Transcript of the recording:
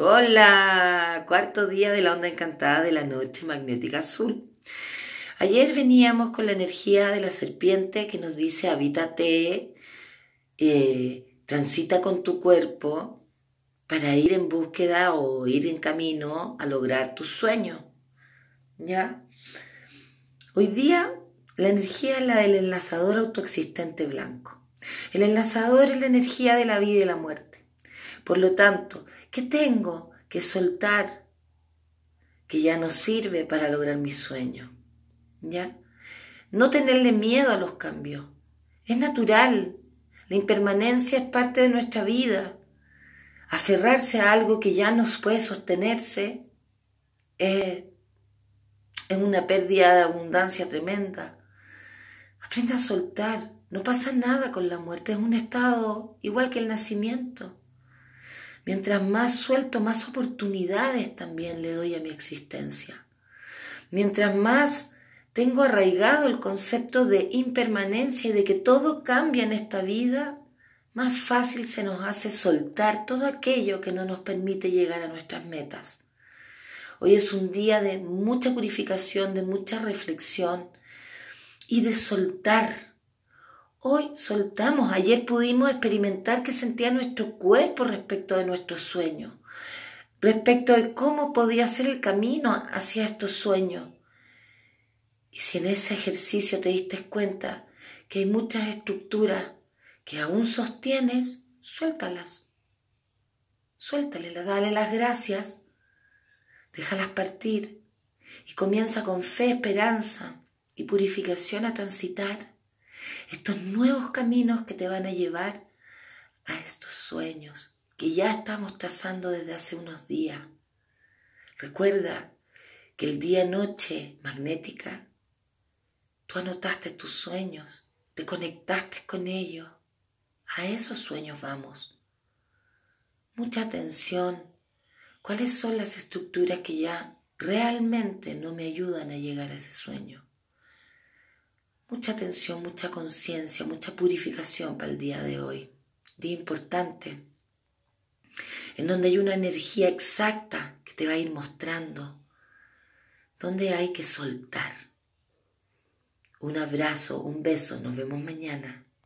Hola, cuarto día de la onda encantada de la noche magnética azul. Ayer veníamos con la energía de la serpiente que nos dice habítate, eh, transita con tu cuerpo para ir en búsqueda o ir en camino a lograr tu sueño. ¿Ya? Hoy día la energía es la del enlazador autoexistente blanco. El enlazador es la energía de la vida y la muerte. Por lo tanto, ¿qué tengo que soltar que ya no sirve para lograr mi sueño? ¿Ya? No tenerle miedo a los cambios. Es natural. La impermanencia es parte de nuestra vida. Aferrarse a algo que ya no puede sostenerse es, es una pérdida de abundancia tremenda. Aprende a soltar. No pasa nada con la muerte. Es un estado igual que el nacimiento. Mientras más suelto, más oportunidades también le doy a mi existencia. Mientras más tengo arraigado el concepto de impermanencia y de que todo cambia en esta vida, más fácil se nos hace soltar todo aquello que no nos permite llegar a nuestras metas. Hoy es un día de mucha purificación, de mucha reflexión y de soltar. Hoy soltamos, ayer pudimos experimentar qué sentía nuestro cuerpo respecto de nuestros sueños, respecto de cómo podía ser el camino hacia estos sueños. Y si en ese ejercicio te diste cuenta que hay muchas estructuras que aún sostienes, suéltalas. Suéltalas, dale las gracias, déjalas partir y comienza con fe, esperanza y purificación a transitar estos nuevos caminos que te van a llevar a estos sueños que ya estamos trazando desde hace unos días. Recuerda que el día-noche magnética, tú anotaste tus sueños, te conectaste con ellos. A esos sueños vamos. Mucha atención. ¿Cuáles son las estructuras que ya realmente no me ayudan a llegar a ese sueño? Mucha atención, mucha conciencia, mucha purificación para el día de hoy. Día importante, en donde hay una energía exacta que te va a ir mostrando dónde hay que soltar. Un abrazo, un beso, nos vemos mañana.